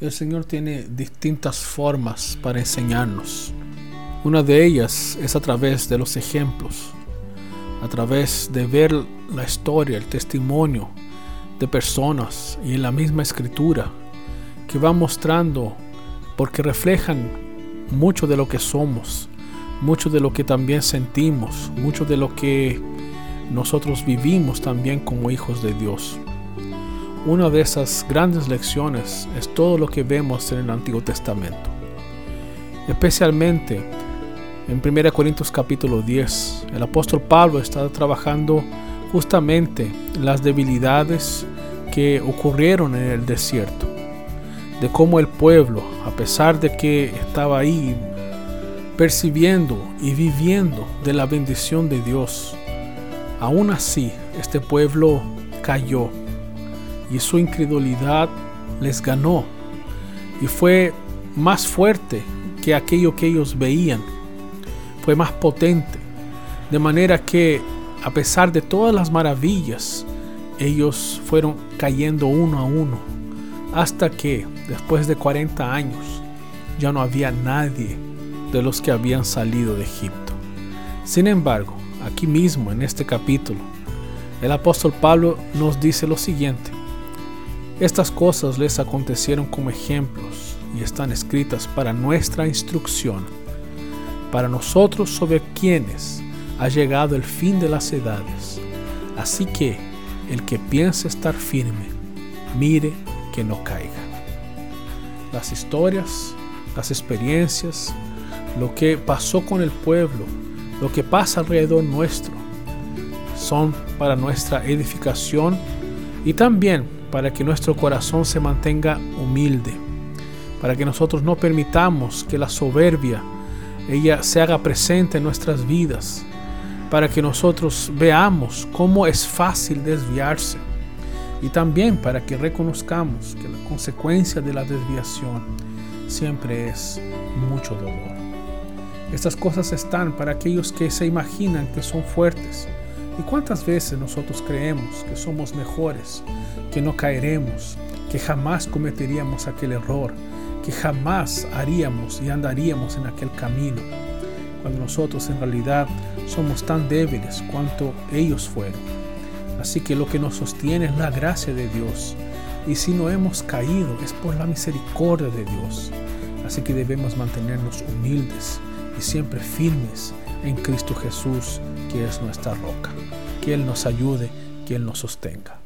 El Señor tiene distintas formas para enseñarnos. Una de ellas es a través de los ejemplos, a través de ver la historia, el testimonio de personas y en la misma escritura que va mostrando porque reflejan mucho de lo que somos, mucho de lo que también sentimos, mucho de lo que nosotros vivimos también como hijos de Dios. Una de esas grandes lecciones es todo lo que vemos en el Antiguo Testamento. Especialmente en 1 Corintios capítulo 10, el apóstol Pablo está trabajando justamente las debilidades que ocurrieron en el desierto, de cómo el pueblo, a pesar de que estaba ahí percibiendo y viviendo de la bendición de Dios, aún así este pueblo cayó y su incredulidad les ganó y fue más fuerte que aquello que ellos veían, fue más potente, de manera que a pesar de todas las maravillas, ellos fueron cayendo uno a uno, hasta que después de 40 años ya no había nadie de los que habían salido de Egipto. Sin embargo, aquí mismo en este capítulo, el apóstol Pablo nos dice lo siguiente. Estas cosas les acontecieron como ejemplos y están escritas para nuestra instrucción, para nosotros sobre quienes ha llegado el fin de las edades. Así que el que piense estar firme, mire que no caiga. Las historias, las experiencias, lo que pasó con el pueblo, lo que pasa alrededor nuestro, son para nuestra edificación y también para que nuestro corazón se mantenga humilde, para que nosotros no permitamos que la soberbia ella se haga presente en nuestras vidas, para que nosotros veamos cómo es fácil desviarse y también para que reconozcamos que la consecuencia de la desviación siempre es mucho dolor. Estas cosas están para aquellos que se imaginan que son fuertes. ¿Y cuántas veces nosotros creemos que somos mejores que no caeremos, que jamás cometeríamos aquel error, que jamás haríamos y andaríamos en aquel camino, cuando nosotros en realidad somos tan débiles cuanto ellos fueron. Así que lo que nos sostiene es la gracia de Dios. Y si no hemos caído es por la misericordia de Dios. Así que debemos mantenernos humildes y siempre firmes en Cristo Jesús, que es nuestra roca. Que Él nos ayude, que Él nos sostenga.